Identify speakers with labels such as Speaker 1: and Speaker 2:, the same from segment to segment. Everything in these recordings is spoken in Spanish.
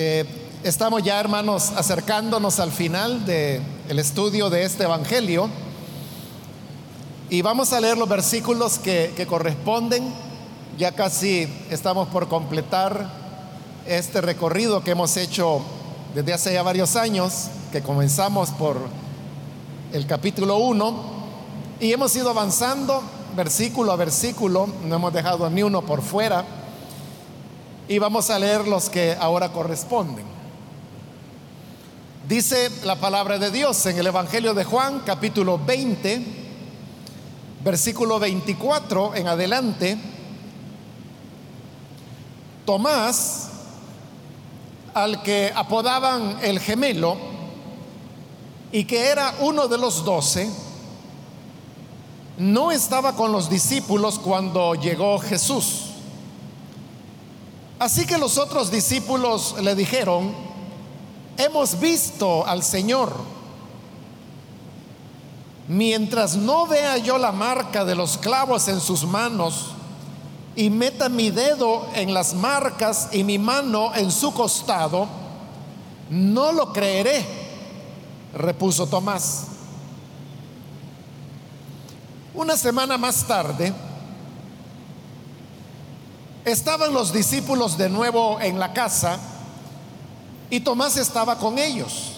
Speaker 1: Eh, estamos ya, hermanos, acercándonos al final del el estudio de este Evangelio. Y vamos a leer los versículos que, que corresponden. Ya casi estamos por completar este recorrido que hemos hecho desde hace ya varios años, que comenzamos por el capítulo 1 y hemos ido avanzando versículo a versículo, no hemos dejado ni uno por fuera y vamos a leer los que ahora corresponden. Dice la palabra de Dios en el Evangelio de Juan, capítulo 20, versículo 24 en adelante. Tomás, al que apodaban el gemelo, y que era uno de los doce, no estaba con los discípulos cuando llegó Jesús. Así que los otros discípulos le dijeron, hemos visto al Señor. Mientras no vea yo la marca de los clavos en sus manos y meta mi dedo en las marcas y mi mano en su costado, no lo creeré, repuso Tomás. Una semana más tarde, Estaban los discípulos de nuevo en la casa y Tomás estaba con ellos.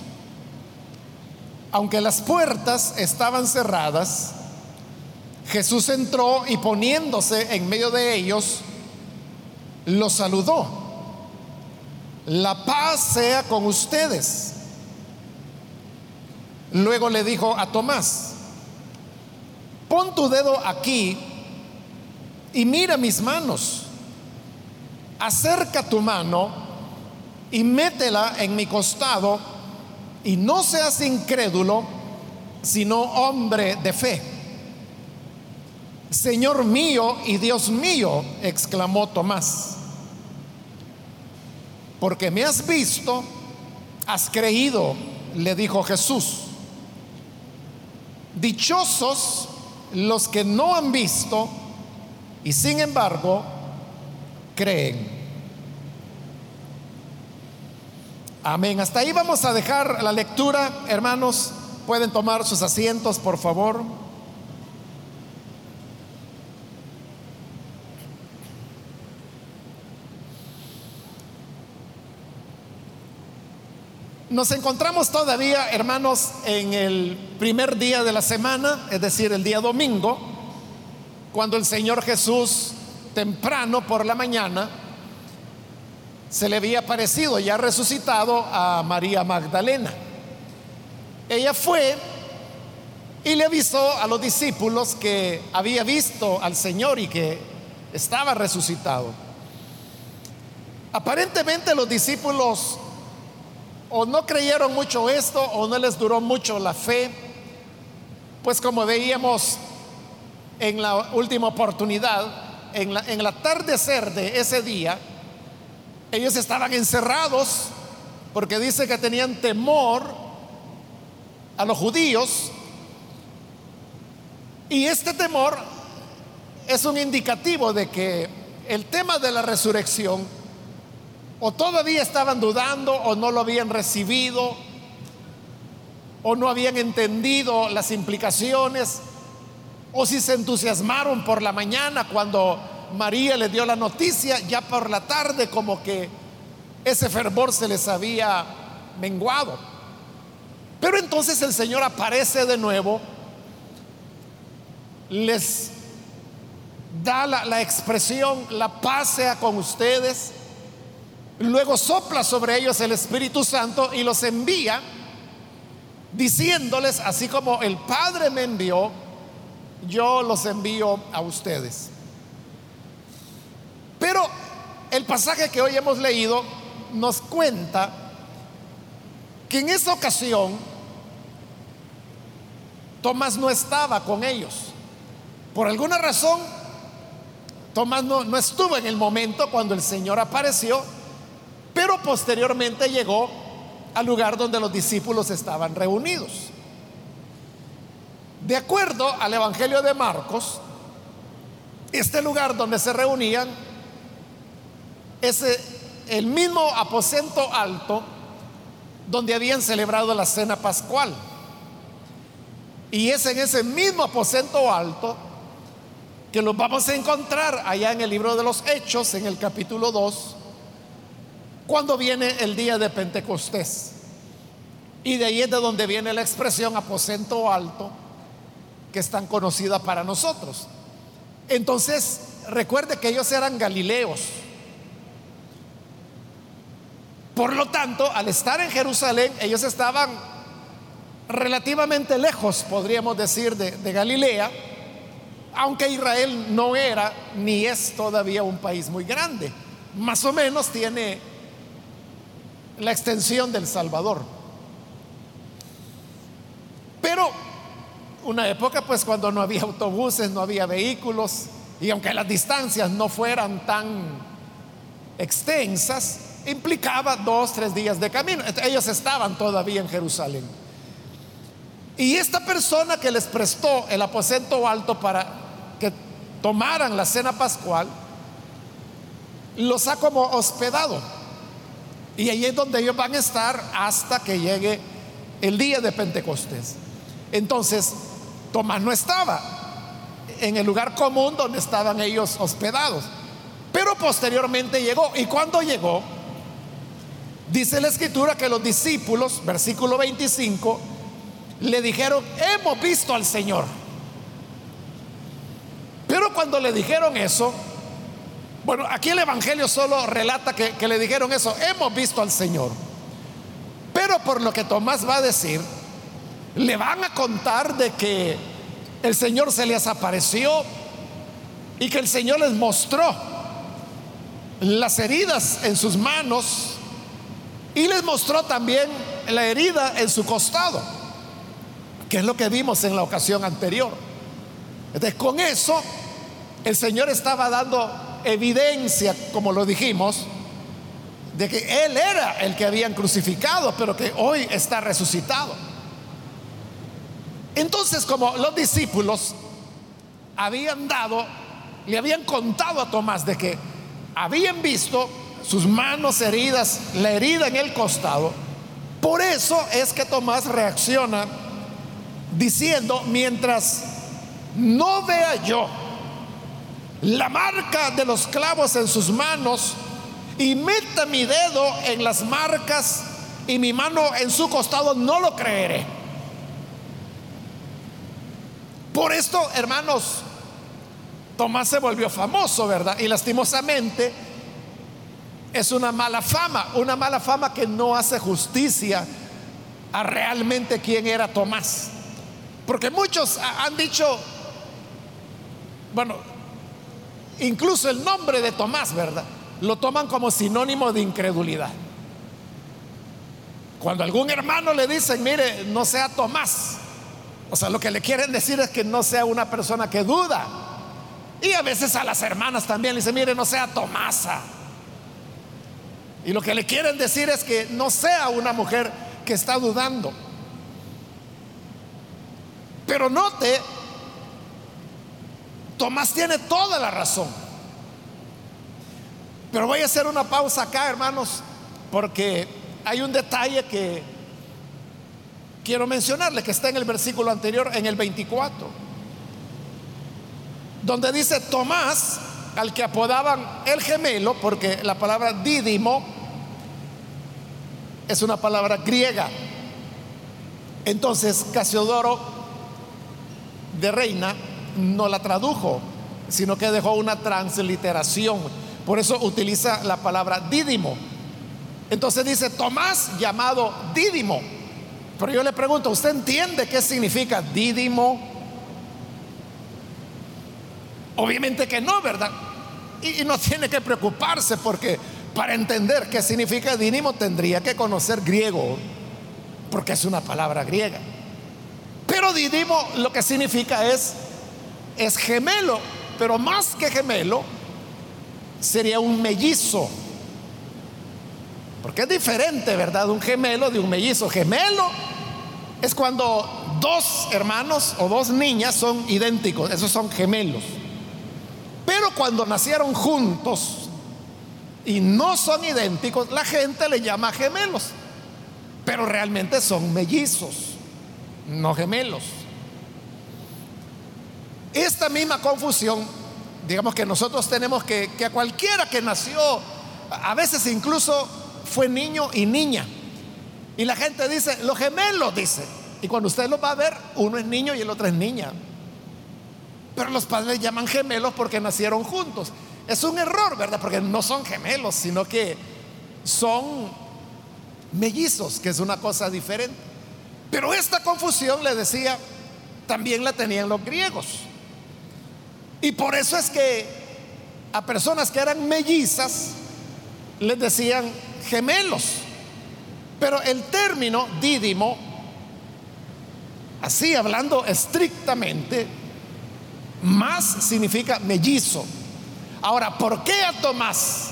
Speaker 1: Aunque las puertas estaban cerradas, Jesús entró y poniéndose en medio de ellos, los saludó. La paz sea con ustedes. Luego le dijo a Tomás, pon tu dedo aquí y mira mis manos acerca tu mano y métela en mi costado y no seas incrédulo, sino hombre de fe. Señor mío y Dios mío, exclamó Tomás, porque me has visto, has creído, le dijo Jesús. Dichosos los que no han visto y sin embargo creen. Amén. Hasta ahí vamos a dejar la lectura. Hermanos, pueden tomar sus asientos, por favor. Nos encontramos todavía, hermanos, en el primer día de la semana, es decir, el día domingo, cuando el Señor Jesús temprano por la mañana, se le había aparecido ya resucitado a María Magdalena. Ella fue y le avisó a los discípulos que había visto al Señor y que estaba resucitado. Aparentemente los discípulos o no creyeron mucho esto o no les duró mucho la fe, pues como veíamos en la última oportunidad, en, la, el atardecer de ese día, ellos estaban encerrados porque dice que tenían temor a los judíos. Y este temor es un indicativo de que el tema de la resurrección o todavía estaban dudando o no lo habían recibido o no habían entendido las implicaciones o si se entusiasmaron por la mañana cuando María le dio la noticia, ya por la tarde como que ese fervor se les había menguado. Pero entonces el Señor aparece de nuevo, les da la, la, expresión, la paz sea con ustedes, luego sopla sobre ellos el Espíritu Santo y los envía diciéndoles, así como el Padre me envió, yo los envío a ustedes. Pero el pasaje que hoy hemos leído nos cuenta que en esa ocasión Tomás no estaba con ellos. Por alguna razón, Tomás no, no, estuvo en el momento cuando el Señor apareció, pero posteriormente llegó al lugar donde los discípulos estaban reunidos. De acuerdo al Evangelio de Marcos, este lugar donde se reunían, ese el mismo aposento alto donde habían celebrado la cena pascual. Y es en ese mismo aposento alto que los vamos a encontrar allá en el libro de los Hechos, en el capítulo 2, cuando viene el día de Pentecostés. Y de ahí es de donde viene la expresión aposento alto, que es tan conocida para nosotros. Entonces, recuerde que ellos eran galileos. Por lo tanto, al estar en Jerusalén, ellos estaban relativamente lejos, podríamos decir, de, de Galilea, aunque Israel no era ni es todavía un país muy grande. Más o menos tiene la extensión del Salvador. Pero una época pues cuando no había autobuses, no había vehículos, y aunque las distancias no fueran tan extensas, implicaba dos, tres días de camino. Ellos estaban todavía en Jerusalén. Y esta persona que les prestó el aposento alto para que tomaran la cena pascual, los ha como hospedado. Y ahí es donde ellos van a estar hasta que llegue el día de Pentecostés. Entonces, Tomás no estaba en el lugar común donde estaban ellos hospedados. Pero posteriormente llegó. Y cuando llegó, dice la escritura que los discípulos, versículo 25, le dijeron, hemos visto al Señor. Pero cuando le dijeron eso, bueno, aquí el Evangelio solo relata que, que le dijeron eso, hemos visto al Señor. Pero por lo que Tomás va a decir, le van a contar de que el Señor se les apareció y que el Señor les mostró las heridas en sus manos y les mostró también la herida en su costado, que es lo que vimos en la ocasión anterior. Entonces, con eso, el Señor estaba dando evidencia, como lo dijimos, de que Él era el que habían crucificado, pero que hoy está resucitado. Entonces, como los discípulos habían dado, le habían contado a Tomás de que habían visto sus manos heridas, la herida en el costado, por eso es que Tomás reacciona diciendo, mientras no vea yo la marca de los clavos en sus manos y meta mi dedo en las marcas y mi mano en su costado, no lo creeré. Por esto, hermanos, Tomás se volvió famoso, ¿verdad? Y lastimosamente es una mala fama, una mala fama que no hace justicia a realmente quién era Tomás. Porque muchos han dicho, bueno, incluso el nombre de Tomás, ¿verdad? Lo toman como sinónimo de incredulidad. Cuando algún hermano le dicen, mire, no sea Tomás, o sea, lo que le quieren decir es que no sea una persona que duda. Y a veces a las hermanas también le dicen, mire, no sea Tomasa. Y lo que le quieren decir es que no sea una mujer que está dudando. Pero note, Tomás tiene toda la razón. Pero voy a hacer una pausa acá, hermanos, porque hay un detalle que quiero mencionarle que está en el versículo anterior, en el 24, donde dice Tomás, al que apodaban el gemelo, porque la palabra dídimo es una palabra griega. Entonces Casiodoro de Reina no la tradujo, sino que dejó una transliteración. Por eso utiliza la palabra dídimo. Entonces dice Tomás llamado dídimo pero yo le pregunto, ¿usted entiende qué significa dídimo? Obviamente que no, ¿verdad? Y, no tiene que preocuparse porque para entender qué significa dídimo tendría que conocer griego, porque es una palabra griega. Pero dídimo lo que significa es, es gemelo, pero más que gemelo, sería un mellizo. Porque es diferente, ¿verdad? Un gemelo de un mellizo. Gemelo es cuando dos hermanos o dos niñas son idénticos, esos son gemelos. Pero cuando nacieron juntos, y no son idénticos, la gente le llama gemelos, pero realmente son mellizos, no gemelos. Esta misma confusión, digamos que nosotros tenemos que, que a cualquiera que nació, a veces incluso fue niño y niña, y la gente dice, los gemelos, dice, y cuando usted los va a ver, uno es niño y el otro es niña. Pero los padres llaman gemelos porque nacieron juntos. Es un error, ¿verdad? Porque no son gemelos, sino que son mellizos, que es una cosa diferente. Pero esta confusión, le decía, también la tenían los griegos. Y por eso es que a personas que eran mellizas les decían gemelos. Pero el término dídimo, así hablando estrictamente, más significa mellizo. Ahora, ¿por qué a Tomás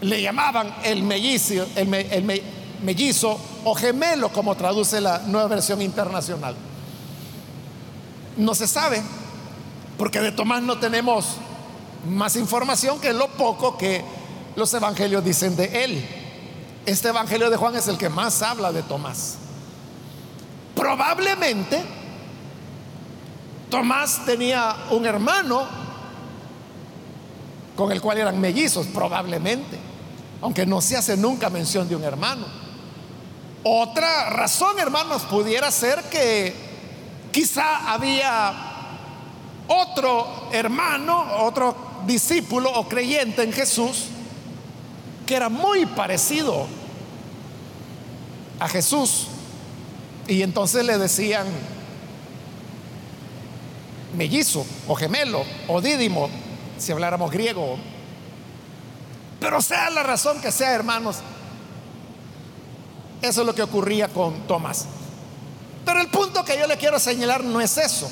Speaker 1: le llamaban el mellizo, el, mellizo o gemelo, como traduce la nueva versión internacional? No se sabe, porque de Tomás no tenemos más información que lo poco que los evangelios dicen de él. Este evangelio de Juan es el que más habla de Tomás. Probablemente Tomás tenía un hermano con el cual eran mellizos, probablemente, aunque no se hace nunca mención de un hermano. Otra razón, hermanos, pudiera ser que quizá había otro hermano, otro discípulo o creyente en Jesús que era muy parecido a Jesús. Y entonces le decían, mellizo o gemelo o dídimo, si habláramos griego. Pero sea la razón que sea, hermanos, eso es lo que ocurría con Tomás. Pero el punto que yo le quiero señalar no es eso,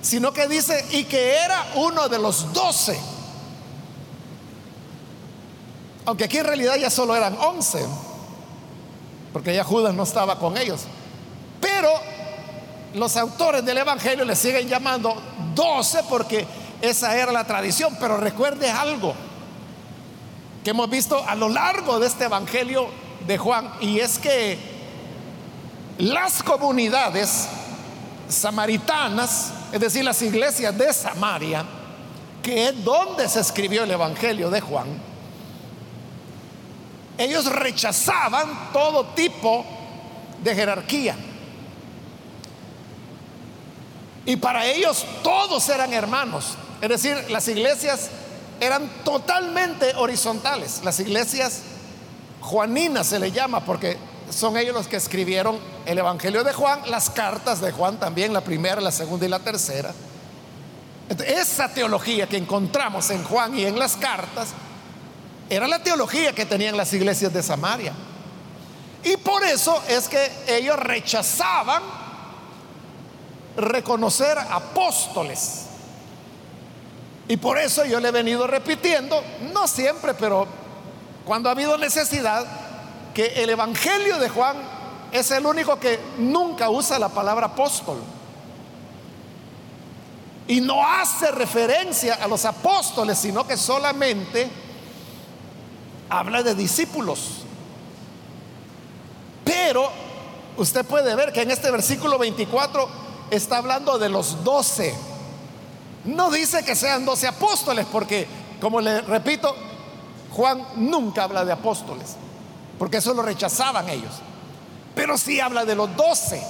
Speaker 1: sino que dice, y que era uno de los doce. Aunque aquí en realidad ya solo eran once, porque ya Judas no estaba con ellos. Pero los autores del Evangelio le siguen llamando doce porque esa era la tradición. Pero recuerde algo que hemos visto a lo largo de este Evangelio de Juan y es que las comunidades samaritanas, es decir, las iglesias de Samaria, que es donde se escribió el Evangelio de Juan, ellos rechazaban todo tipo de jerarquía. Y para ellos todos eran hermanos. Es decir, las iglesias eran totalmente horizontales. Las iglesias juaninas se le llama porque son ellos los que escribieron el Evangelio de Juan, las cartas de Juan también, la primera, la segunda y la tercera. esa teología que encontramos en Juan y en las cartas era la teología que tenían las iglesias de Samaria. Y por eso es que ellos rechazaban reconocer apóstoles. Y por eso yo le he venido repitiendo, no siempre, pero cuando ha habido necesidad, que el Evangelio de Juan es el único que nunca usa la palabra apóstol. Y no hace referencia a los apóstoles, sino que solamente habla de discípulos. Pero usted puede ver que en este versículo 24 está hablando de los doce. No dice que sean doce apóstoles, porque, como le repito, Juan nunca habla de apóstoles, porque eso lo rechazaban ellos. Pero sí habla de los doce.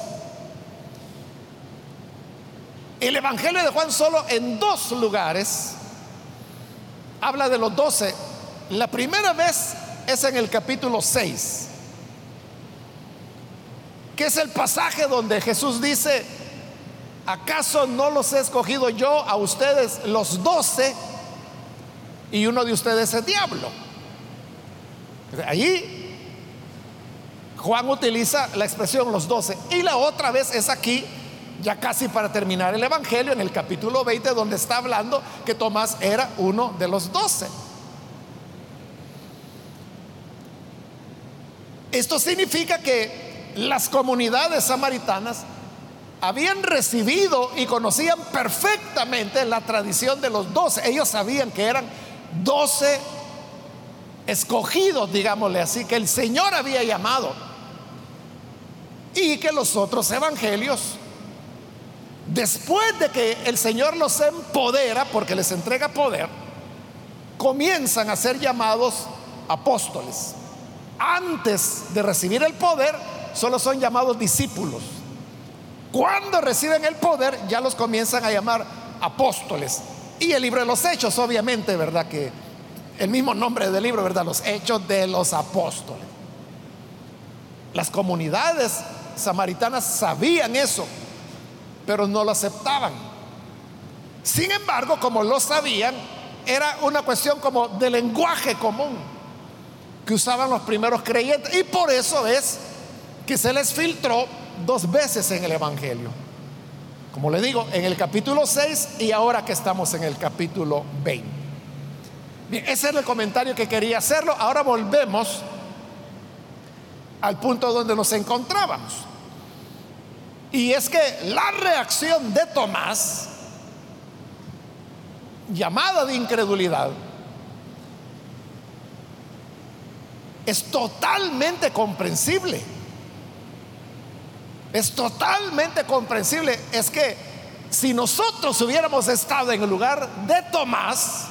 Speaker 1: El Evangelio de Juan solo en dos lugares habla de los doce. La primera vez es en el capítulo 6, que es el pasaje donde Jesús dice, ¿acaso no los he escogido yo a ustedes los doce y uno de ustedes es diablo? Allí Juan utiliza la expresión los doce y la otra vez es aquí, ya casi para terminar el Evangelio, en el capítulo 20, donde está hablando que Tomás era uno de los doce. Esto significa que las comunidades samaritanas habían recibido y conocían perfectamente la tradición de los doce. Ellos sabían que eran doce escogidos, digámosle así, que el Señor había llamado. Y que los otros evangelios, después de que el Señor los empodera, porque les entrega poder, comienzan a ser llamados apóstoles. Antes de recibir el poder, solo son llamados discípulos. Cuando reciben el poder, ya los comienzan a llamar apóstoles. Y el libro de los hechos, obviamente, ¿verdad? Que el mismo nombre del libro, ¿verdad? Los hechos de los apóstoles. Las comunidades samaritanas sabían eso, pero no lo aceptaban. Sin embargo, como lo sabían, era una cuestión como de lenguaje común que usaban los primeros creyentes. Y por eso es que se les filtró dos veces en el Evangelio. Como le digo, en el capítulo 6 y ahora que estamos en el capítulo 20. Bien, ese es el comentario que quería hacerlo. Ahora volvemos al punto donde nos encontrábamos. Y es que la reacción de Tomás, llamada de incredulidad, es totalmente comprensible. Es totalmente comprensible. Es que si nosotros hubiéramos estado en el lugar de Tomás,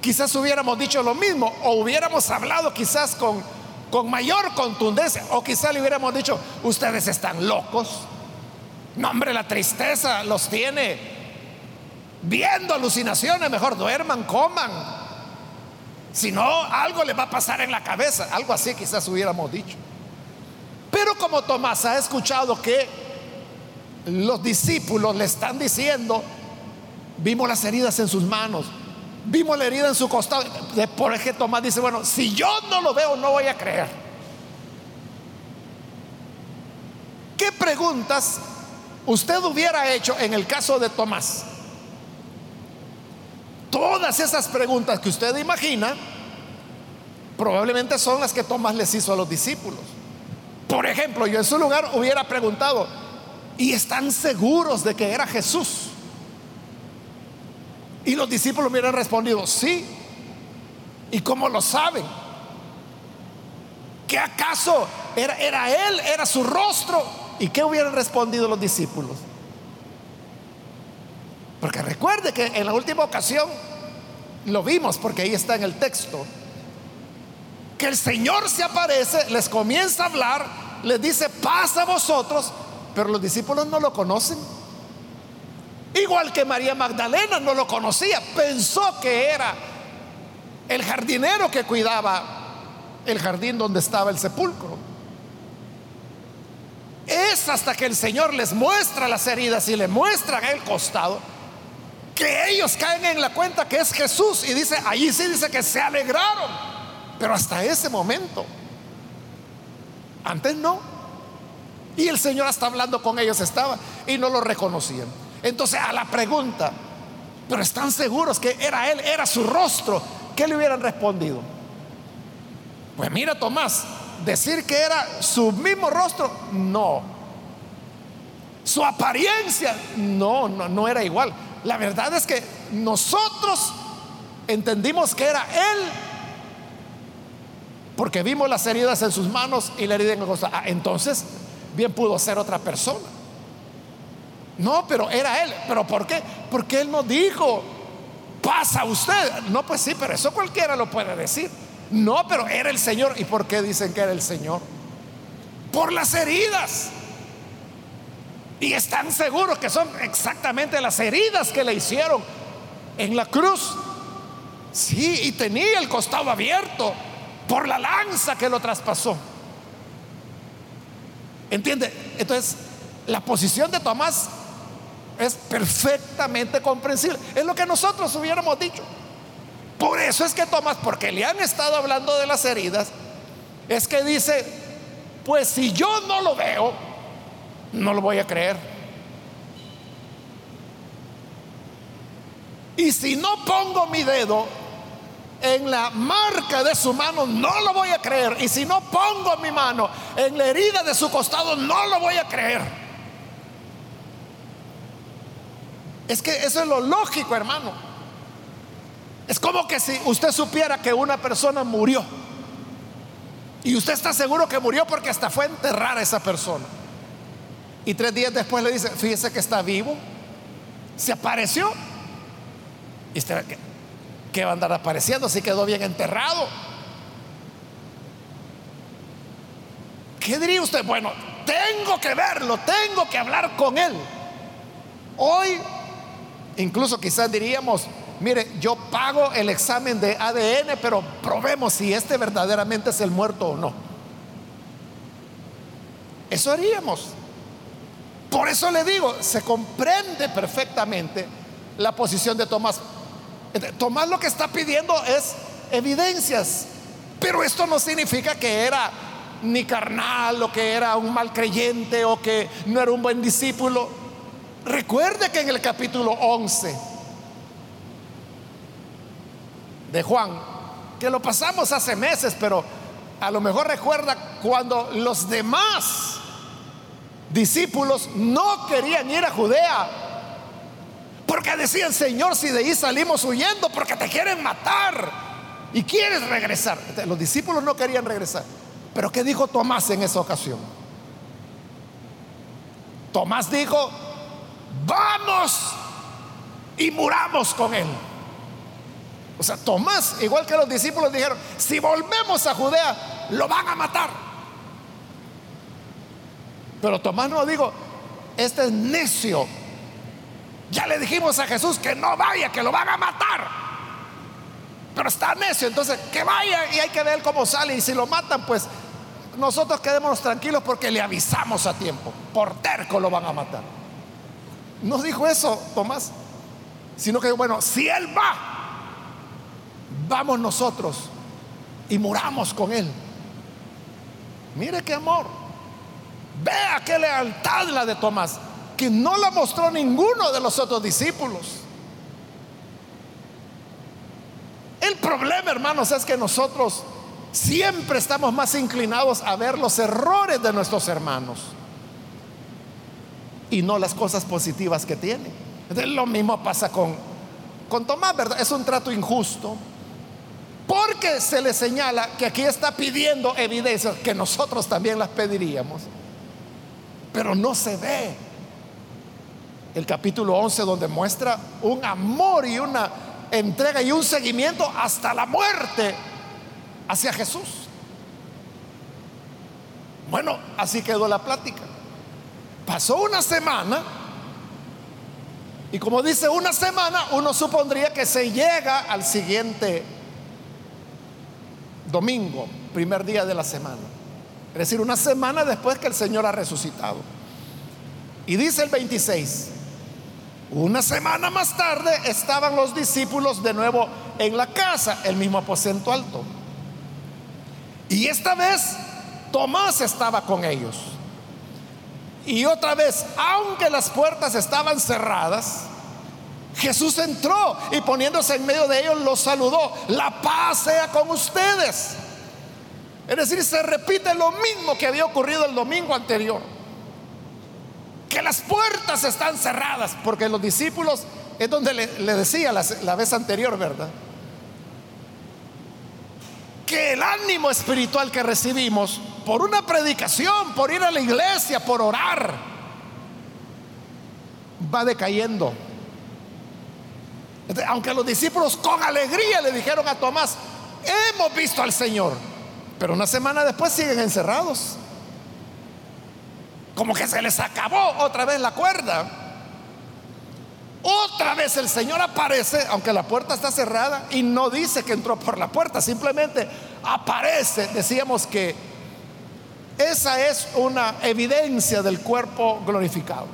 Speaker 1: quizás hubiéramos dicho lo mismo o hubiéramos hablado quizás con, con mayor contundencia o quizás le hubiéramos dicho, ustedes están locos. No, hombre, la tristeza los tiene viendo alucinaciones, mejor duerman, coman. Si no, algo le va a pasar en la cabeza. Algo así quizás hubiéramos dicho. Pero como Tomás ha escuchado que los discípulos le están diciendo, vimos las heridas en sus manos, vimos la herida en su costado. Por ejemplo, Tomás dice, bueno, si yo no lo veo, no voy a creer. ¿Qué preguntas usted hubiera hecho en el caso de Tomás? Todas esas preguntas que usted imagina, probablemente son las que Tomás les hizo a los discípulos. Por ejemplo, yo en su lugar hubiera preguntado, ¿y están seguros de que era Jesús? Y los discípulos hubieran respondido, sí. ¿Y cómo lo saben? ¿Que acaso era, era él, era su rostro? ¿Y qué hubieran respondido los discípulos? Porque recuerde que en la última ocasión lo vimos, porque ahí está en el texto, que el Señor se aparece, les comienza a hablar, les dice, pasa a vosotros, pero los discípulos no lo conocen. Igual que María Magdalena no lo conocía, pensó que era el jardinero que cuidaba el jardín donde estaba el sepulcro. Es hasta que el Señor les muestra las heridas y le muestra el costado que ellos caen en la cuenta que es Jesús y dice, allí sí dice que se alegraron, pero hasta ese momento, antes no. Y el Señor hasta hablando con ellos estaba y no lo reconocían. Entonces a la pregunta, pero están seguros que era Él, era su rostro, ¿qué le hubieran respondido? Pues mira Tomás, decir que era su mismo rostro, no. Su apariencia, no, no, no era igual. La verdad es que nosotros entendimos que era Él porque vimos las heridas en sus manos y la herida en el costado. Ah, entonces, bien pudo ser otra persona. No, pero era él. ¿Pero por qué? Porque él no dijo, pasa usted. No, pues sí, pero eso cualquiera lo puede decir. No, pero era el Señor. ¿Y por qué dicen que era el Señor? Por las heridas. Y están seguros que son exactamente las heridas que le hicieron en la cruz. Sí, y tenía el costado abierto por la lanza que lo traspasó. ¿Entiende? Entonces, la posición de Tomás es perfectamente comprensible. Es lo que nosotros hubiéramos dicho. Por eso es que Tomás, porque le han estado hablando de las heridas, es que dice, pues si yo no lo veo, no lo voy a creer. Y si no pongo mi dedo en la marca de su mano, no lo voy a creer. Y si no pongo mi mano en la herida de su costado, no lo voy a creer. Es que eso es lo lógico, hermano. Es como que si usted supiera que una persona murió y usted está seguro que murió porque hasta fue a enterrar a esa persona. Y tres días después le dice, fíjese que está vivo, se apareció. Y usted, ¿qué, va a andar apareciendo si quedó bien enterrado? ¿Qué diría usted? Bueno, tengo que verlo, tengo que hablar con él. Hoy, incluso quizás diríamos, mire, yo pago el examen de ADN, pero probemos si este verdaderamente es el muerto o no. Eso haríamos. Por eso le digo, se comprende perfectamente la posición de Tomás. Tomás lo que está pidiendo es evidencias, pero esto no significa que era ni carnal o que era un mal creyente o que no era un buen discípulo. Recuerde que en el capítulo 11 de Juan, que lo pasamos hace meses, pero a lo mejor recuerda cuando los demás discípulos no querían ir a Judea. Porque decían, Señor, si de ahí salimos huyendo porque te quieren matar y quieres regresar. Los discípulos no querían regresar. Pero ¿qué dijo Tomás en esa ocasión? Tomás dijo, vamos y muramos con él. O sea, Tomás, igual que los discípulos dijeron, si volvemos a Judea, lo van a matar. Pero Tomás no dijo, este es necio. Ya le dijimos a Jesús que no vaya, que lo van a matar. Pero está necio, entonces que vaya y hay que ver cómo sale. Y si lo matan, pues nosotros quedémonos tranquilos porque le avisamos a tiempo. Por terco lo van a matar. No dijo eso Tomás, sino que, bueno, si él va, vamos nosotros y muramos con Él. Mire qué amor. Vea qué lealtad la de Tomás, que no la mostró ninguno de los otros discípulos. El problema, hermanos, es que nosotros siempre estamos más inclinados a ver los errores de nuestros hermanos y no las cosas positivas que tienen. lo mismo pasa con, con Tomás, ¿verdad? Es un trato injusto porque se le señala que aquí está pidiendo evidencias que nosotros también las pediríamos. Pero no se ve el capítulo 11 donde muestra un amor y una entrega y un seguimiento hasta la muerte hacia Jesús. Bueno, así quedó la plática. Pasó una semana y como dice una semana, uno supondría que se llega al siguiente domingo, primer día de la semana. Es decir, una semana después que el Señor ha resucitado. Y dice el 26, una semana más tarde estaban los discípulos de nuevo en la casa, el mismo aposento alto. Y esta vez Tomás estaba con ellos. Y otra vez, aunque las puertas estaban cerradas, Jesús entró y poniéndose en medio de ellos los saludó. La paz sea con ustedes. Es decir, se repite lo mismo que había ocurrido el domingo anterior. Que las puertas están cerradas, porque los discípulos es donde le, decía la, la vez anterior, ¿verdad? Que el ánimo espiritual que recibimos por una predicación, por ir a la iglesia, por orar, va decayendo aunque los discípulos con alegría le dijeron a Tomás, hemos visto al Señor, pero una semana después siguen encerrados. Como que se les acabó otra vez la cuerda. Otra vez el Señor aparece, aunque la puerta está cerrada, y no dice que entró por la puerta, simplemente aparece. Decíamos que esa es una evidencia del cuerpo glorificado.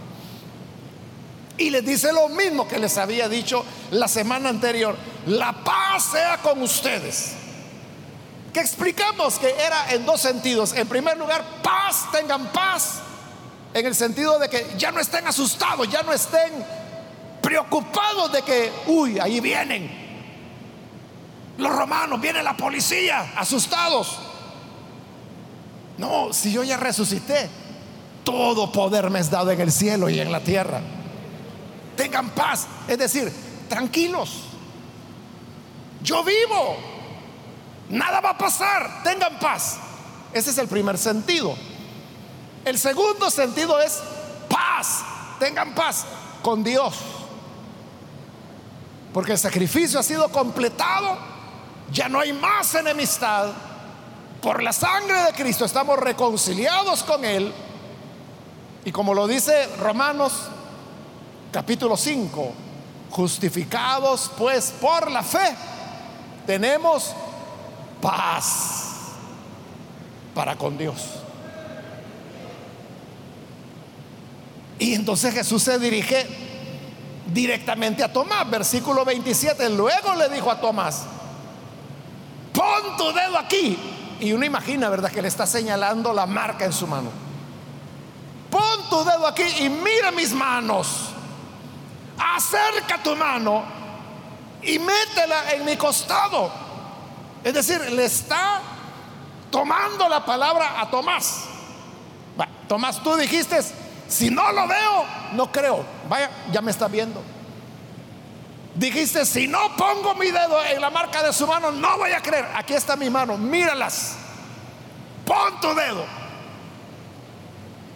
Speaker 1: Y les dice lo mismo que les había dicho la semana anterior. La paz sea con ustedes. Que explicamos que era en dos sentidos. En primer lugar, paz, tengan paz. En el sentido de que ya no estén asustados, ya no estén preocupados de que, uy, ahí vienen. Los romanos, viene la policía, asustados. No, si yo ya resucité, todo poder me es dado en el cielo y en la tierra tengan paz, es decir, tranquilos. yo vivo, nada va a pasar, tengan paz. Ese es el primer sentido. El segundo sentido es paz, tengan paz con Dios. Porque el sacrificio ha sido completado, ya no hay más enemistad. Por la sangre de Cristo estamos reconciliados con Él. Y como lo dice Romanos capítulo 5, justificados pues por la fe, tenemos paz para con Dios. Y entonces Jesús se dirige directamente a Tomás, versículo 27. Luego le dijo a Tomás, pon tu dedo aquí. Y uno imagina, ¿verdad? Que le está señalando la marca en su mano. Pon tu dedo aquí y mira mis manos. Acerca tu mano y métela en mi costado. Es decir, le está tomando la palabra a Tomás. Tomás, tú dijiste, si no lo veo, no creo. Vaya, ya me está viendo. Dijiste, si no pongo mi dedo en la marca de su mano, no voy a creer. Aquí está mi mano, míralas. Pon tu dedo.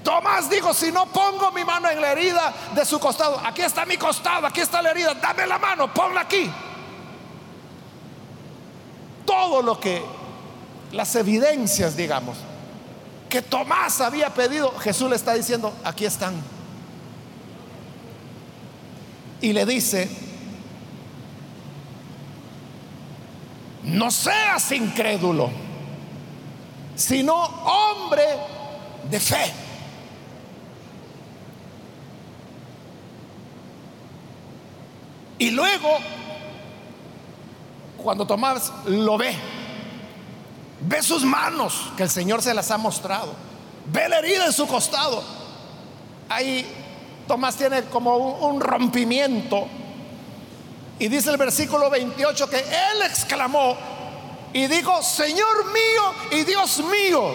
Speaker 1: Tomás dijo, si no pongo mi mano en la herida de su costado, aquí está mi costado, aquí está la herida, dame la mano, ponla aquí. Todo lo que, las evidencias, digamos, que Tomás había pedido, Jesús le está diciendo, aquí están. Y le dice, no seas incrédulo, sino hombre de fe. Y luego, cuando Tomás lo ve, Ve sus manos, que el Señor se las ha mostrado. Ve la herida en su costado. Ahí Tomás tiene como un, rompimiento. Y dice el versículo 28 que él exclamó y dijo, Señor mío y Dios mío.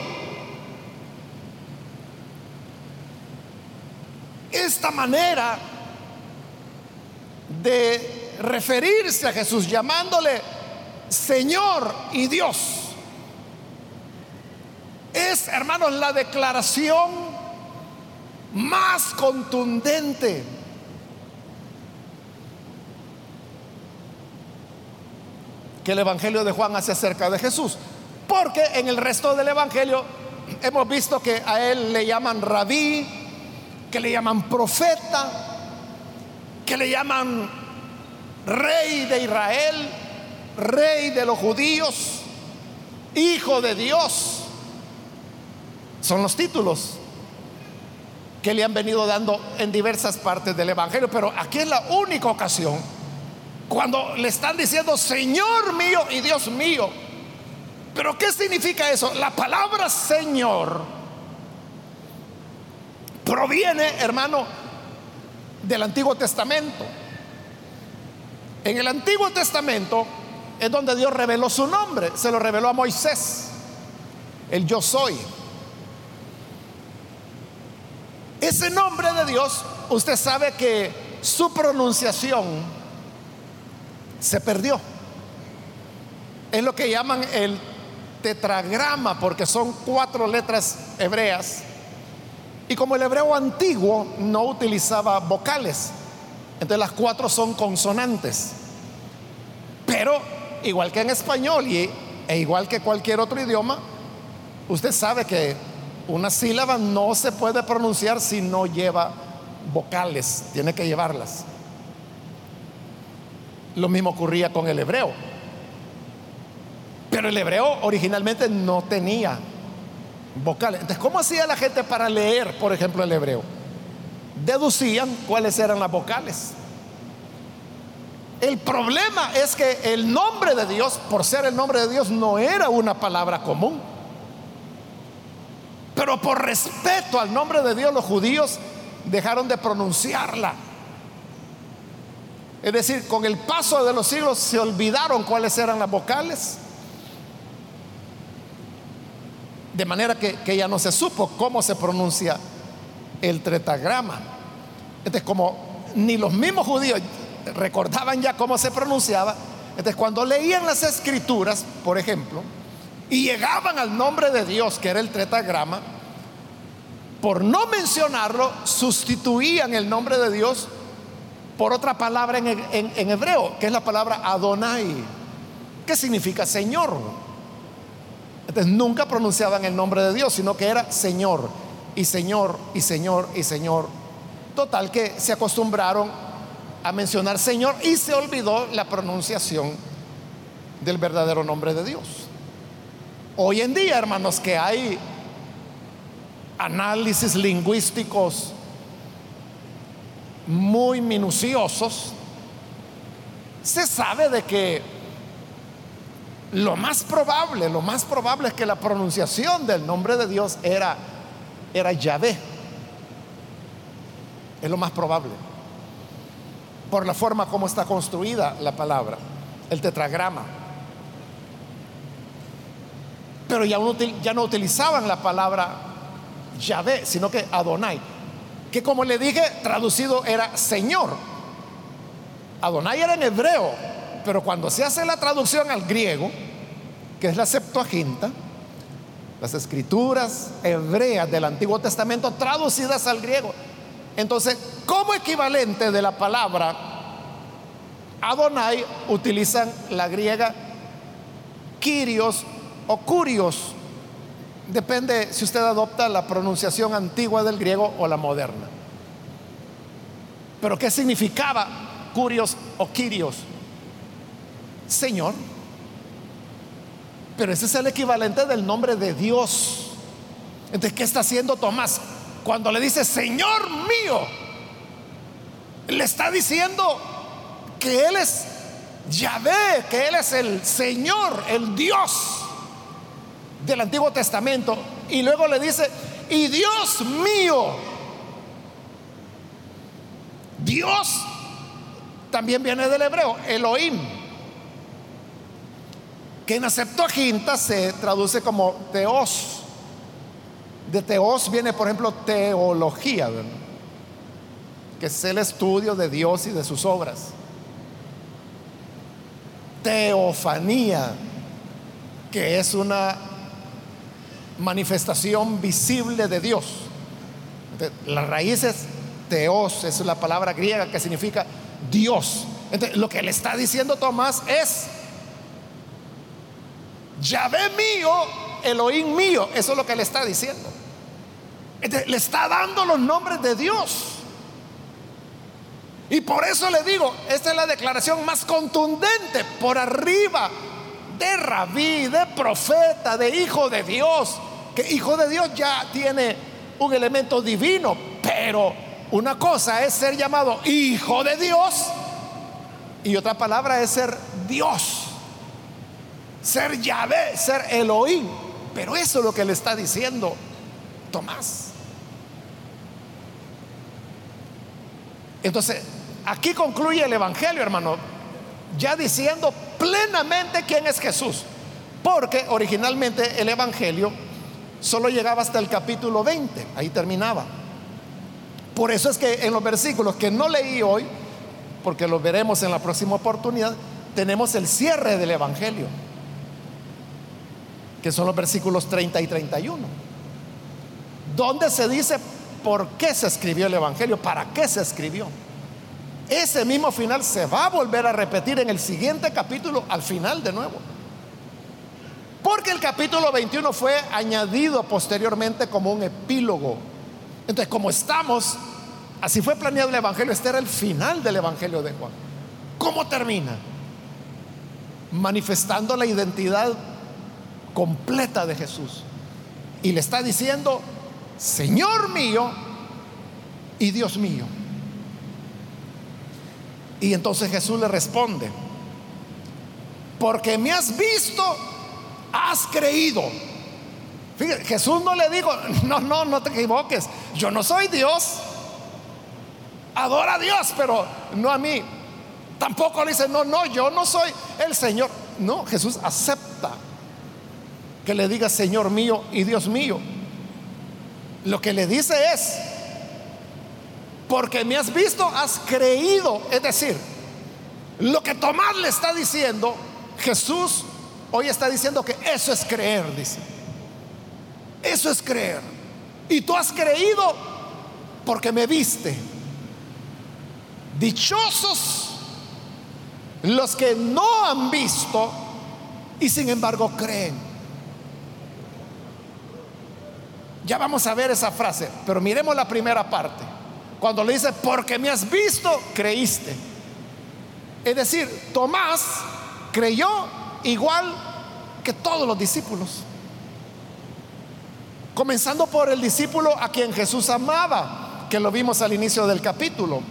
Speaker 1: Esta manera de referirse a Jesús llamándole Señor y Dios es, hermanos, la declaración más contundente. que el Evangelio de Juan hace acerca de Jesús. Porque en el resto del Evangelio hemos visto que a él le llaman rabí, que le llaman profeta, que le llaman rey de Israel, rey de los judíos, hijo de Dios. Son los títulos que le han venido dando en diversas partes del Evangelio, pero aquí es la única ocasión cuando le están diciendo Señor mío y Dios mío. Pero ¿qué significa eso? La palabra Señor proviene, hermano, del Antiguo Testamento. En el Antiguo Testamento es donde Dios reveló su nombre, se lo reveló a Moisés, el yo soy. Ese nombre de Dios, usted sabe que su pronunciación se perdió. Es lo que llaman el tetragrama, porque son cuatro letras hebreas. Y como el hebreo antiguo no utilizaba vocales, entonces las cuatro son consonantes. Pero igual que en español y, e igual que cualquier otro idioma, usted sabe que una sílaba no se puede pronunciar si no lleva vocales, tiene que llevarlas. Lo mismo ocurría con el hebreo. Pero el hebreo originalmente no tenía vocales. Entonces, ¿cómo hacía la gente para leer, por ejemplo, el hebreo? Deducían cuáles eran las vocales. El problema es que el nombre de Dios, por ser el nombre de Dios, no era una palabra común. Pero por respeto al nombre de Dios, los judíos dejaron de pronunciarla. Es decir, con el paso de los siglos se olvidaron cuáles eran las vocales. De manera que, ya no se supo cómo se pronuncia el tretagrama. Entonces, como ni los mismos judíos recordaban ya cómo se pronunciaba, Entonces, cuando leían las escrituras, por ejemplo, y llegaban al nombre de Dios, que era el tretagrama, por no mencionarlo, sustituían el nombre de Dios por otra palabra en, en hebreo, que es la palabra Adonai, que significa Señor. Entonces nunca pronunciaban el nombre de Dios, sino que era Señor y Señor y Señor y Señor. Total que se acostumbraron a mencionar Señor y se olvidó la pronunciación del verdadero nombre de Dios. Hoy en día, hermanos, que hay análisis lingüísticos muy minuciosos, se sabe de que lo más probable, lo más probable es que la pronunciación del nombre de Dios era, era Yahvé. Es lo más probable. Por la forma como está construida la palabra, el tetragrama. Pero ya, no utilizaban la palabra Yahvé, sino que Adonai. Que como le dije, traducido era Señor. Adonai era en hebreo, pero cuando se hace la traducción al griego, que es la Septuaginta, las escrituras hebreas del Antiguo Testamento traducidas al griego. Entonces, como equivalente de la palabra Adonai, utilizan la griega Kyrios o Curios. Depende si usted adopta la pronunciación antigua del griego o la moderna. Pero ¿qué significaba Curios o Kyrios? Señor. Pero ese es el equivalente del nombre de Dios. Entonces, ¿qué está haciendo Tomás? Cuando le dice, Señor mío, le está diciendo que Él es Yahvé, que Él es el Señor, el Dios del Antiguo Testamento. Y luego le dice, y Dios mío, Dios también viene del hebreo, Elohim que en la Septuaginta se traduce como teos. De teos viene, por ejemplo, teología, que es el estudio de Dios y de sus obras. Teofanía, que es una manifestación visible de Dios. Las raíces teos es la palabra griega que significa Dios. Entonces, lo que le está diciendo Tomás es Yahvé mío, Elohim mío. Eso es lo que le está diciendo. Le está dando los nombres de Dios. Y por eso le digo, esta es la declaración más contundente por arriba de rabí, de profeta, de hijo de Dios. Que hijo de Dios ya tiene un elemento divino, pero una cosa es ser llamado hijo de Dios y otra palabra es ser Dios ser Yahvé, ser Elohim. Pero eso es lo que le está diciendo Tomás. Entonces, aquí concluye el Evangelio, hermano, ya diciendo plenamente quién es Jesús. Porque originalmente el Evangelio solo llegaba hasta el capítulo 20, ahí terminaba. Por eso es que en los versículos que no leí hoy, porque los veremos en la próxima oportunidad, tenemos el cierre del Evangelio que son los versículos 30 y 31, donde se dice por qué se escribió el Evangelio, para qué se escribió. Ese mismo final se va a volver a repetir en el siguiente capítulo, al final de nuevo. Porque el capítulo 21 fue añadido posteriormente como un epílogo. Entonces, como estamos, así fue planeado el Evangelio, este era el final del Evangelio de Juan. ¿Cómo termina? Manifestando la identidad completa de Jesús. Y le está diciendo, Señor mío y Dios mío. Y entonces Jesús le responde, porque me has visto, has creído. Jesús no le dijo, no, no, no te equivoques, yo no soy Dios. Adora a Dios, pero no a mí. Tampoco le dice, no, no, yo no soy el Señor. No, Jesús acepta que le diga Señor mío y Dios mío. Lo que le dice es, porque me has visto, has creído. Es decir, lo que Tomás le está diciendo, Jesús hoy está diciendo que eso es creer, dice. Eso es creer. Y tú has creído porque me viste. Dichosos los que no han visto y sin embargo creen. Ya vamos a ver esa frase, pero miremos la primera parte. Cuando le dice, porque me has visto, creíste. Es decir, Tomás creyó igual que todos los discípulos. Comenzando por el discípulo a quien Jesús amaba, que lo vimos al inicio del capítulo.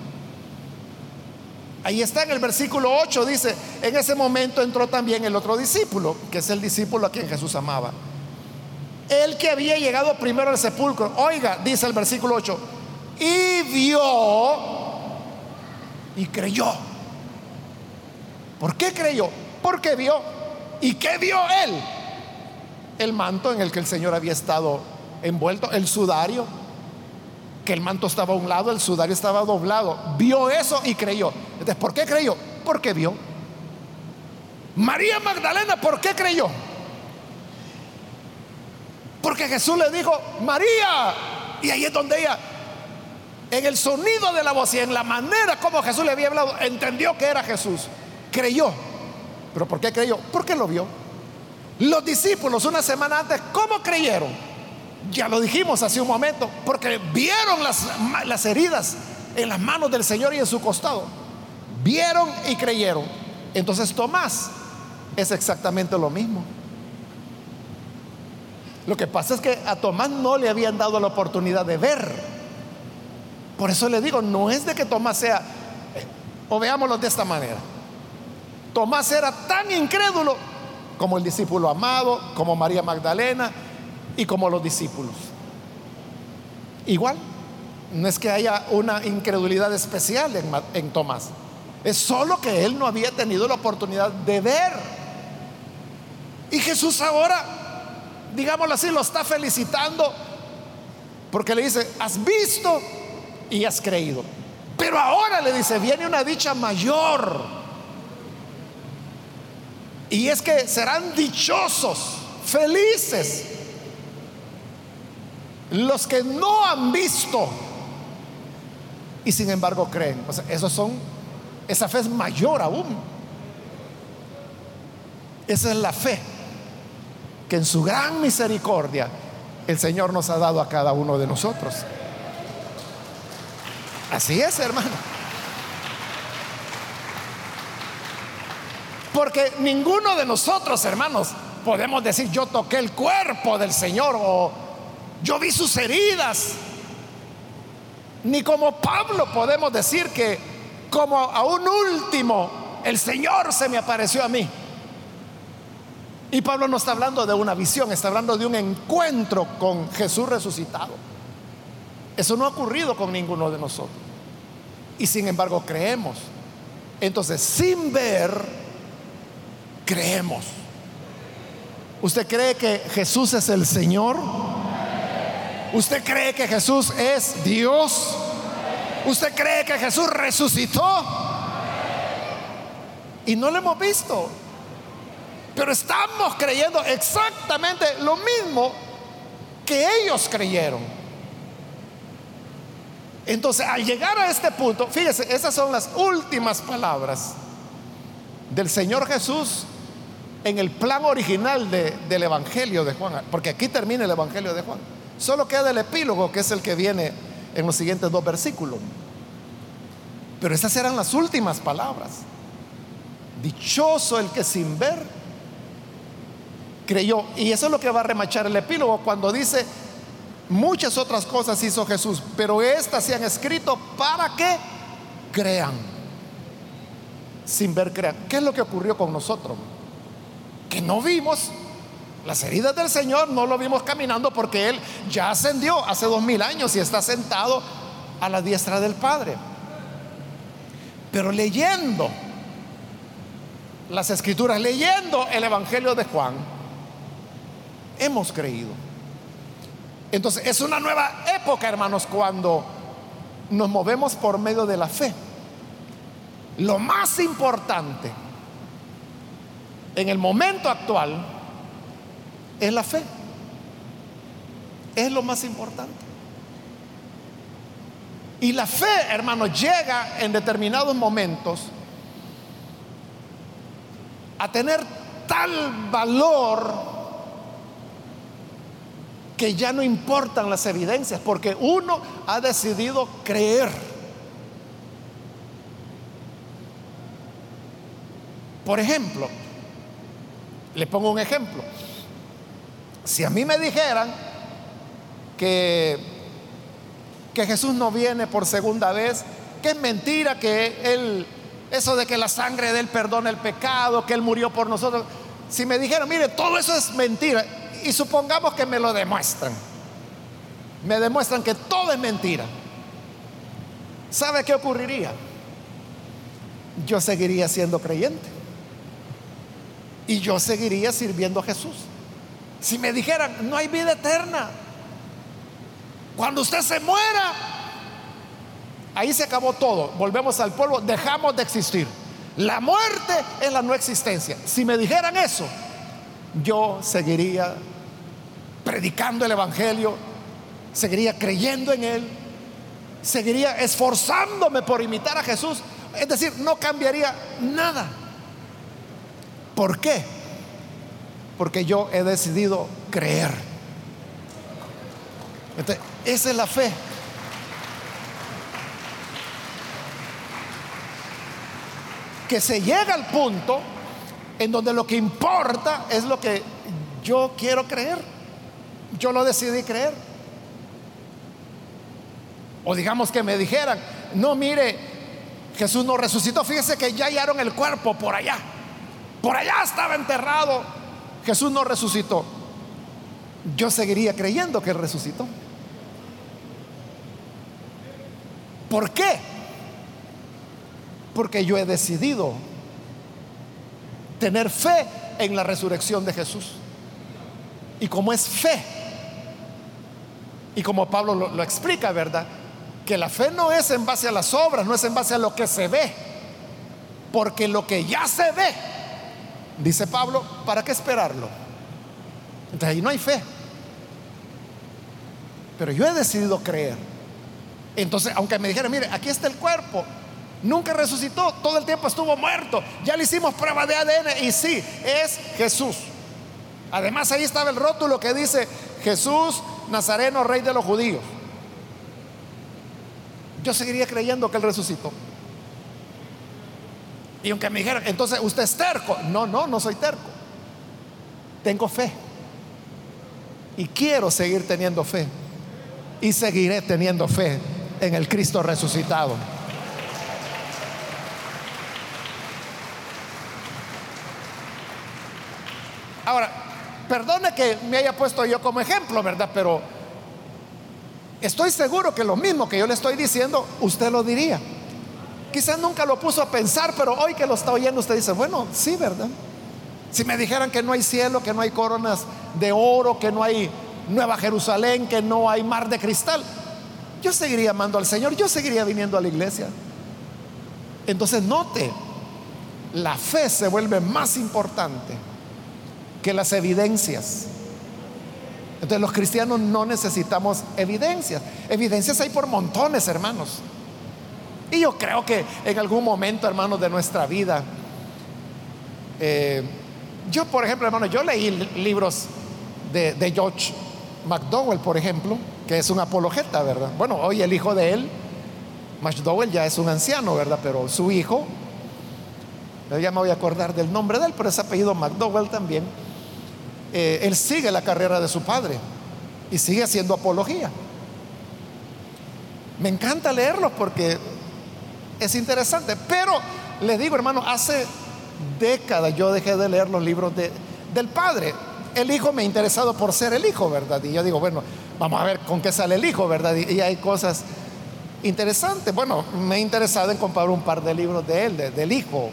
Speaker 1: Ahí está en el versículo 8, dice, en ese momento entró también el otro discípulo, que es el discípulo a quien Jesús amaba. El que había llegado primero al sepulcro, oiga, dice el versículo 8, y vio y creyó. ¿Por qué creyó? Porque vio. ¿Y qué vio él? El manto en el que el Señor había estado envuelto, el sudario, que el manto estaba a un lado, el sudario estaba doblado. Vio eso y creyó. Entonces, ¿por qué creyó? Porque vio. María Magdalena, ¿por qué creyó? Porque Jesús le dijo, María. Y ahí es donde ella, en el sonido de la voz y en la manera como Jesús le había hablado, entendió que era Jesús. Creyó. ¿Pero por qué creyó? Porque lo vio. Los discípulos una semana antes, ¿cómo creyeron? Ya lo dijimos hace un momento, porque vieron las, las heridas en las manos del Señor y en su costado. Vieron y creyeron. Entonces Tomás es exactamente lo mismo. Lo que pasa es que a Tomás no le habían dado la oportunidad de ver. Por eso le digo, no es de que Tomás sea, o veámoslo de esta manera. Tomás era tan incrédulo como el discípulo amado, como María Magdalena y como los discípulos. Igual, no es que haya una incredulidad especial en, en Tomás. Es solo que él no había tenido la oportunidad de ver. Y Jesús ahora, digámoslo así, lo está felicitando porque le dice, has visto y has creído. Pero ahora le dice, viene una dicha mayor. Y es que serán dichosos, felices, los que no han visto y sin embargo creen. O sea, esos son esa fe es mayor aún. Esa es la fe que en su gran misericordia el Señor nos ha dado a cada uno de nosotros. Así es, hermano. Porque ninguno de nosotros, hermanos, podemos decir yo toqué el cuerpo del Señor o yo vi sus heridas. Ni como Pablo podemos decir que como a un último, el Señor se me apareció a mí. Y Pablo no está hablando de una visión, está hablando de un encuentro con Jesús resucitado. Eso no ha ocurrido con ninguno de nosotros. Y sin embargo creemos. Entonces, sin ver, creemos. ¿Usted cree que Jesús es el Señor? ¿Usted cree que Jesús es Dios? ¿Usted cree que Jesús resucitó? Y no lo hemos visto. Pero estamos creyendo exactamente lo mismo que ellos creyeron. Entonces, al llegar a este punto, fíjese, esas son las últimas palabras del Señor Jesús en el plan original del Evangelio de Juan, porque aquí termina el Evangelio de Juan. Solo queda el epílogo, que es el que viene en los siguientes dos versículos. Pero esas eran las últimas palabras. Dichoso el que sin ver creyó. Y eso es lo que va a remachar el epílogo cuando dice, muchas otras cosas hizo Jesús, pero estas se han escrito para que crean. Sin ver crean. ¿Qué es lo que ocurrió con nosotros? Que no vimos las heridas del Señor, no lo vimos caminando porque Él ya ascendió hace dos mil años y está sentado a la diestra del Padre. Pero leyendo las escrituras, leyendo el Evangelio de Juan, hemos creído. Entonces es una nueva época, hermanos, cuando nos movemos por medio de la fe. lo más importante en el momento actual es la fe. Es lo más importante. Y la fe, hermanos, llega en determinados momentos a tener tal valor que ya no importan las evidencias, porque uno ha decidido creer. Por ejemplo, le pongo un ejemplo. Si a mí me dijeran que, que Jesús no viene por segunda vez, que es mentira que Él, eso de que la sangre de Él perdona el pecado, que Él murió por nosotros, si me dijeran, mire, todo eso es mentira, y supongamos que me lo demuestran, me demuestran que todo es mentira, ¿sabe qué ocurriría? Yo seguiría siendo creyente y yo seguiría sirviendo a Jesús. Si me dijeran, no hay vida eterna, cuando usted se muera, ahí se acabó todo, volvemos al polvo, dejamos de existir. La muerte es la no existencia. Si me dijeran eso, yo seguiría predicando el Evangelio, seguiría creyendo en Él, seguiría esforzándome por imitar a Jesús. Es decir, no cambiaría nada. ¿Por qué? Porque yo he decidido creer. esa es la fe. que se llega al punto en donde lo que importa es lo que yo quiero creer. Yo lo decidí creer. O digamos que me dijeran, no mire, Jesús no resucitó, fíjese que ya hallaron el cuerpo por allá. Por allá estaba enterrado. Jesús no resucitó. Yo seguiría creyendo que resucitó. ¿Por qué? Porque yo he decidido tener fe en la resurrección de Jesús. Y como es fe, y como Pablo lo, explica, ¿verdad? Que la fe no es en base a las obras, no es en base a lo que se ve. Porque lo que ya se ve, dice Pablo, ¿para qué esperarlo? Entonces ahí no hay fe. Pero yo he decidido creer. Entonces, aunque me dijeran, mire, aquí está el cuerpo, Nunca resucitó, todo el tiempo estuvo muerto. Ya le hicimos prueba de ADN y sí, es Jesús. Además ahí estaba el rótulo que dice Jesús Nazareno, rey de los judíos. Yo seguiría creyendo que él resucitó. Y aunque me dijeran, entonces usted es terco. No, no, no soy terco. Tengo fe. Y quiero seguir teniendo fe. Y seguiré teniendo fe en el Cristo resucitado. Ahora, perdone que me haya puesto yo como ejemplo, ¿verdad? Pero estoy seguro que lo mismo que yo le estoy diciendo, usted lo diría. Quizás nunca lo puso a pensar, pero hoy que lo está oyendo usted dice, bueno, sí, ¿verdad? Si me dijeran que no hay cielo, que no hay coronas de oro, que no hay Nueva Jerusalén, que no hay mar de cristal, yo seguiría amando al Señor, yo seguiría viniendo a la iglesia. Entonces note, la fe se vuelve más importante que las evidencias. Entonces los cristianos no necesitamos evidencias. Evidencias hay por montones, hermanos. Y yo creo que en algún momento, hermanos, de nuestra vida, eh, yo, por ejemplo, hermano, yo leí libros de, de, George McDowell, por ejemplo, que es un apologeta, ¿verdad? Bueno, hoy el hijo de él, McDowell, ya es un anciano, ¿verdad? Pero su hijo, ya me voy a acordar del nombre de él, pero es apellido McDowell también eh, él sigue la carrera de su padre y sigue haciendo apología. Me encanta leerlos porque es interesante, pero le digo hermano, hace décadas yo dejé de leer los libros de, del padre. El hijo me ha interesado por ser el hijo, ¿verdad? Y yo digo, bueno, vamos a ver con qué sale el hijo, ¿verdad? Y, hay cosas interesantes. Bueno, me he interesado en comprar un par de libros de él, del hijo,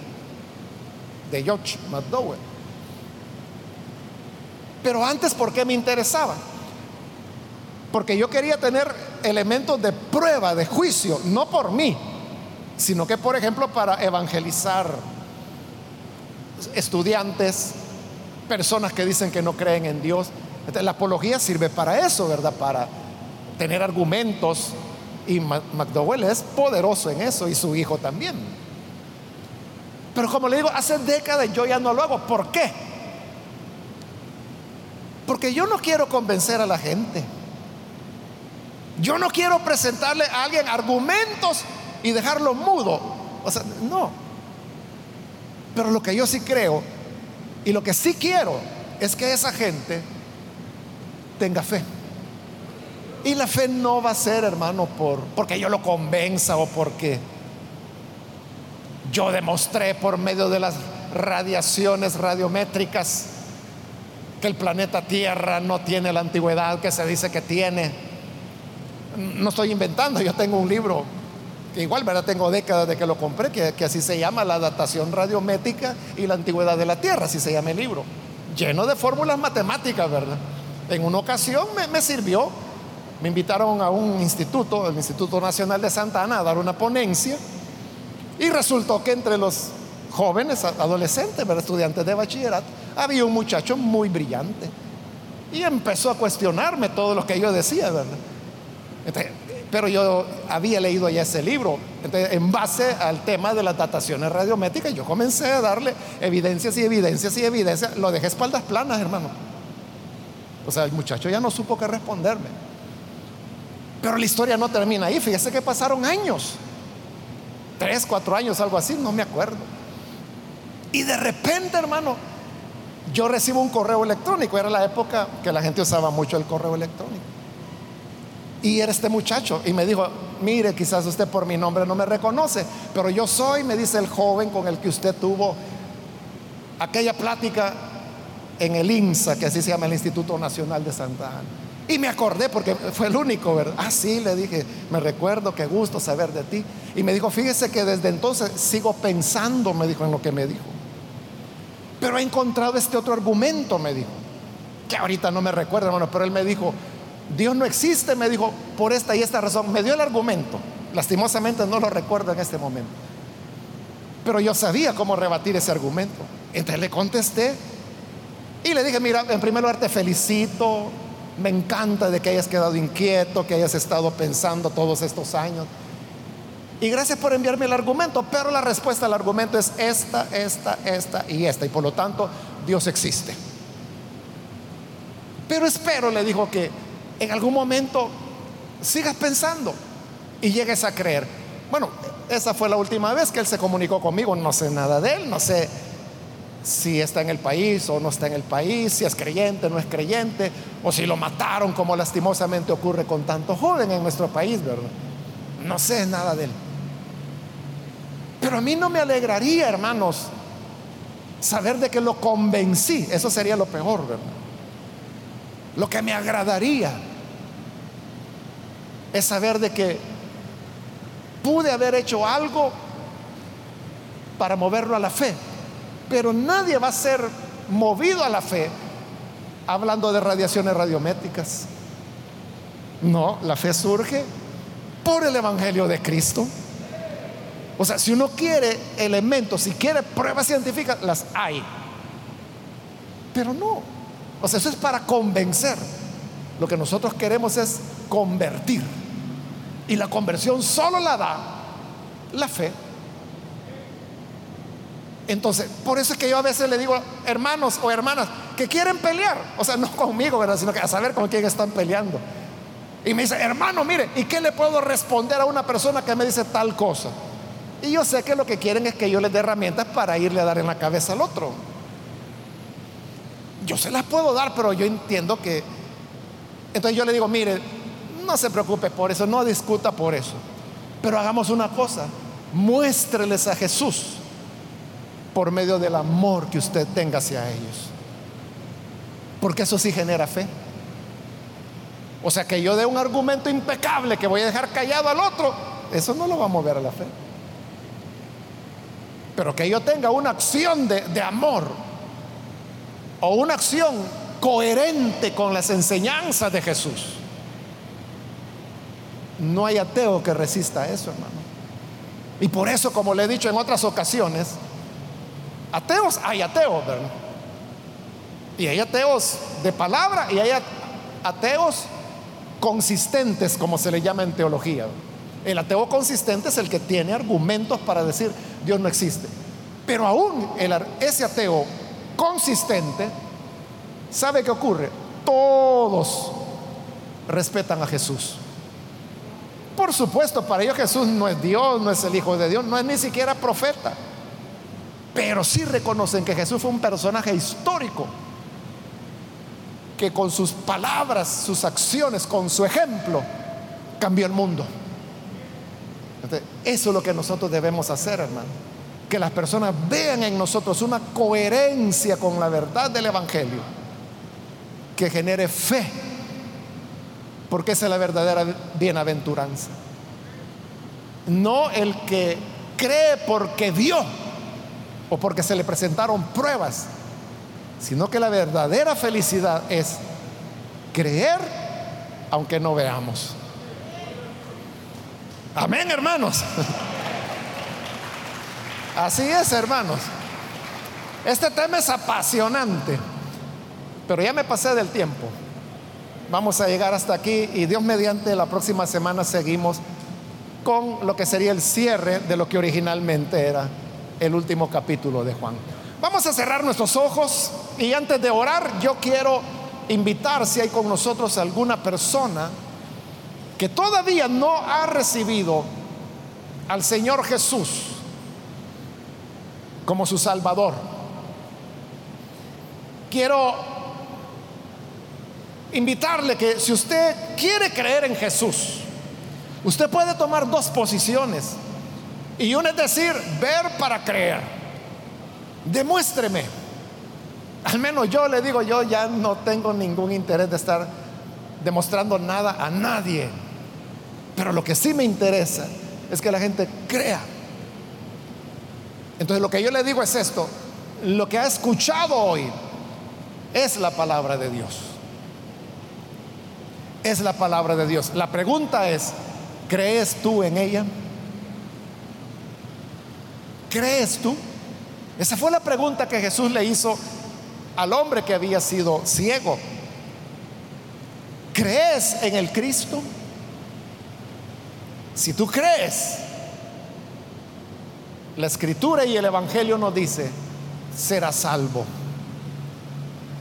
Speaker 1: de George McDowell. Pero antes, ¿por qué me interesaba? Porque yo quería tener elementos de prueba, de juicio, no por mí, sino que, por ejemplo, para evangelizar estudiantes, personas que dicen que no creen en Dios. la apología sirve para eso, ¿verdad? Para tener argumentos. Y McDowell es poderoso en eso y su hijo también. Pero como le digo, hace décadas yo ya no lo hago. ¿Por qué? Porque yo no quiero convencer a la gente. Yo no quiero presentarle a alguien argumentos y dejarlo mudo. O sea, no. Pero lo que yo sí creo y lo que sí quiero es que esa gente tenga fe. Y la fe no va a ser, hermano, por porque yo lo convenza o porque yo demostré por medio de las radiaciones radiométricas que el planeta Tierra no tiene la antigüedad que se dice que tiene. No estoy inventando, yo tengo un libro que igual, ¿verdad? Tengo décadas de que lo compré, que, así se llama la datación radiométrica y la antigüedad de la Tierra, así se llama el libro, lleno de fórmulas matemáticas, ¿verdad? En una ocasión me, me sirvió, me invitaron a un instituto, el Instituto Nacional de Santa Ana, a dar una ponencia y resultó que entre los jóvenes, adolescentes, ¿verdad? estudiantes de bachillerato, había un muchacho muy brillante y empezó a cuestionarme todo lo que yo decía, ¿verdad? pero yo había leído ya ese libro. En base al tema de las dataciones radiométricas, yo comencé a darle evidencias y evidencias y evidencias. Lo dejé espaldas planas, hermano. O sea, el muchacho ya no supo qué responderme. Pero la historia no termina ahí. Fíjese que pasaron años. Tres, cuatro años, algo así, no me acuerdo. Y de repente, hermano, yo recibo un correo electrónico. Era la época que la gente usaba mucho el correo electrónico. Y era este muchacho. Y me dijo, mire, quizás usted por mi nombre no me reconoce, pero yo soy, me dice el joven con el que usted tuvo aquella plática en el INSA, que así se llama el Instituto Nacional de Santa Ana. Y me acordé porque fue el único, ¿verdad? Ah, sí, le dije, me recuerdo, qué gusto saber de ti. Y me dijo, fíjese que desde entonces sigo pensando, me dijo, en lo que me dijo. Pero he encontrado este otro argumento, me dijo, que ahorita no me recuerdo, hermano, pero él me dijo, Dios no existe, me dijo, por esta y esta razón. Me dio el argumento. Lastimosamente no lo recuerdo en este momento. Pero yo sabía cómo rebatir ese argumento. Entonces le contesté y le dije, mira, en primer lugar te felicito, me encanta de que hayas quedado inquieto, que hayas estado pensando todos estos años. Y gracias por enviarme el argumento, pero la respuesta al argumento es esta, esta, esta y esta. Y por lo tanto, Dios existe. Pero espero, le dijo que en algún momento sigas pensando y llegues a creer. Bueno, esa fue la última vez que él se comunicó conmigo, no sé nada de él, no sé si está en el país o no está en el país, si es creyente o no es creyente, o si lo mataron como lastimosamente ocurre con tanto joven en nuestro país, ¿verdad? No sé nada de él. Pero a mí no me alegraría, hermanos, saber de que lo convencí, eso sería lo peor, ¿verdad? Lo que me agradaría es saber de que pude haber hecho algo para moverlo a la fe, pero nadie va a ser movido a la fe hablando de radiaciones radiométricas. No, la fe surge por el Evangelio de Cristo. O sea, si uno quiere elementos, si quiere pruebas científicas, las hay. Pero no. O sea, eso es para convencer. Lo que nosotros queremos es convertir. Y la conversión solo la da la fe. Entonces, por eso es que yo a veces le digo, hermanos o hermanas, que quieren pelear, o sea, no conmigo, ¿verdad? sino que a saber con quién están peleando. Y me dice, hermano, mire, ¿y qué le puedo responder a una persona que me dice tal cosa? Y yo sé que lo que quieren es que yo les dé herramientas para irle a dar en la cabeza al otro. Yo se las puedo dar, pero yo entiendo que... Entonces yo le digo, mire, no se preocupe por eso, no discuta por eso. Pero hagamos una cosa, muéstreles a Jesús por medio del amor que usted tenga hacia ellos. Porque eso sí genera fe. O sea, que yo dé un argumento impecable que voy a dejar callado al otro, eso no lo va a mover a la fe. Pero que yo tenga una acción de, de amor o una acción coherente con las enseñanzas de Jesús no hay ateo que resista eso, hermano. Y por eso, como le he dicho en otras ocasiones, ateos hay ateos, ¿verdad? Y hay ateos de palabra y hay ateos consistentes, como se le llama en teología. El ateo consistente es el que tiene argumentos para decir Dios no existe. Pero aún ese ateo consistente, ¿sabe qué ocurre? Todos respetan a Jesús. Por supuesto, para ellos Jesús no es Dios, no es el Hijo de Dios, no es ni siquiera profeta. Pero sí reconocen que Jesús fue un personaje histórico que con sus palabras, sus acciones, con su ejemplo, cambió el mundo. Eso es lo que nosotros debemos hacer, hermano. Que las personas vean en nosotros una coherencia con la verdad del Evangelio, que genere fe, porque esa es la verdadera bienaventuranza. No el que cree porque vio o porque se le presentaron pruebas, sino que la verdadera felicidad es creer aunque no veamos. Amén, hermanos. Así es, hermanos. Este tema es apasionante, pero ya me pasé del tiempo. Vamos a llegar hasta aquí y Dios mediante la próxima semana seguimos con lo que sería el cierre de lo que originalmente era el último capítulo de Juan. Vamos a cerrar nuestros ojos y antes de orar yo quiero invitar si hay con nosotros alguna persona que todavía no ha recibido al Señor Jesús como su Salvador. Quiero invitarle que si usted quiere creer en Jesús, usted puede tomar dos posiciones. Y una es decir, ver para creer. Demuéstreme. Al menos yo le digo, yo ya no tengo ningún interés de estar demostrando nada a nadie. Pero lo que sí me interesa es que la gente crea. Entonces lo que yo le digo es esto, lo que ha escuchado hoy es la palabra de Dios. Es la palabra de Dios. La pregunta es, ¿crees tú en ella? ¿Crees tú? Esa fue la pregunta que Jesús le hizo al hombre que había sido ciego. ¿Crees en el Cristo? Si tú crees, la escritura y el Evangelio nos dice, será salvo.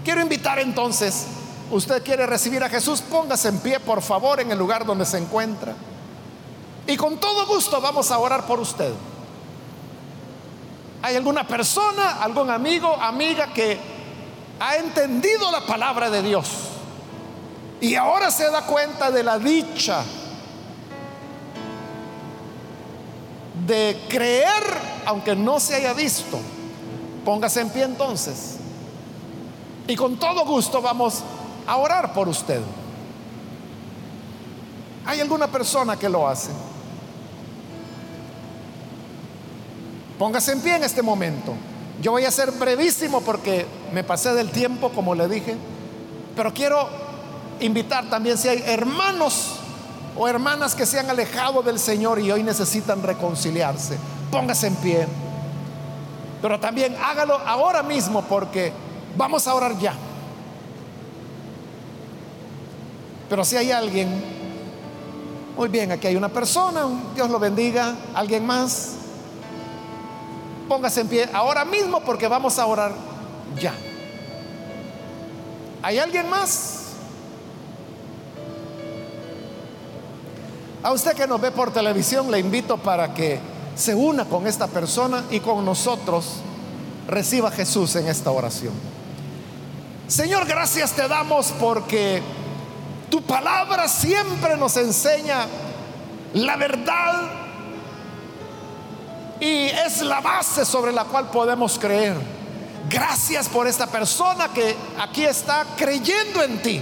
Speaker 1: Quiero invitar entonces, usted quiere recibir a Jesús, póngase en pie por favor en el lugar donde se encuentra. Y con todo gusto vamos a orar por usted. ¿Hay alguna persona, algún amigo, amiga que ha entendido la palabra de Dios y ahora se da cuenta de la dicha de creer aunque no se haya visto? Póngase en pie entonces. Y con todo gusto vamos a orar por usted. ¿Hay alguna persona que lo hace? Póngase en pie en este momento. Yo voy a ser brevísimo porque me pasé del tiempo, como le dije, pero quiero invitar también si hay hermanos o hermanas que se han alejado del Señor y hoy necesitan reconciliarse. Póngase en pie. Pero también hágalo ahora mismo porque vamos a orar ya. Pero si hay alguien, muy bien, aquí hay una persona, Dios lo bendiga, alguien más. Póngase en pie ahora mismo porque vamos a orar ya. ¿Hay alguien más? A usted que nos ve por televisión le invito para que se una con esta persona y con nosotros reciba a Jesús en esta oración. Señor, gracias te damos porque tu palabra siempre nos enseña la verdad y es la base sobre la cual podemos creer. Gracias por esta persona que aquí está creyendo en ti.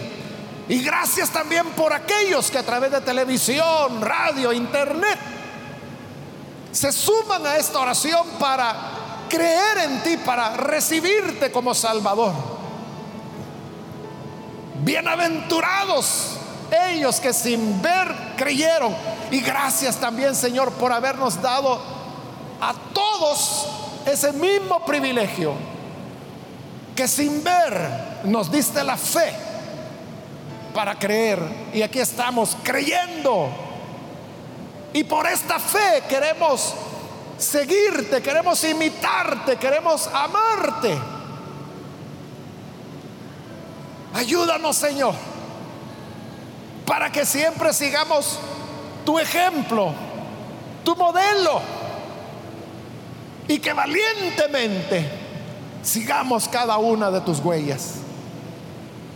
Speaker 1: Y gracias también por aquellos que a través de televisión, radio, internet, se suman a esta oración para creer en ti, para recibirte como Salvador. Bienaventurados ellos que sin ver creyeron. Y gracias también, Señor, por habernos dado a todos ese mismo privilegio que sin ver nos diste la fe para creer. Y aquí estamos creyendo. Y por esta fe queremos seguirte, queremos imitarte, queremos amarte. Ayúdanos, Señor, para que siempre sigamos tu ejemplo, tu modelo, y que valientemente sigamos cada una de tus huellas.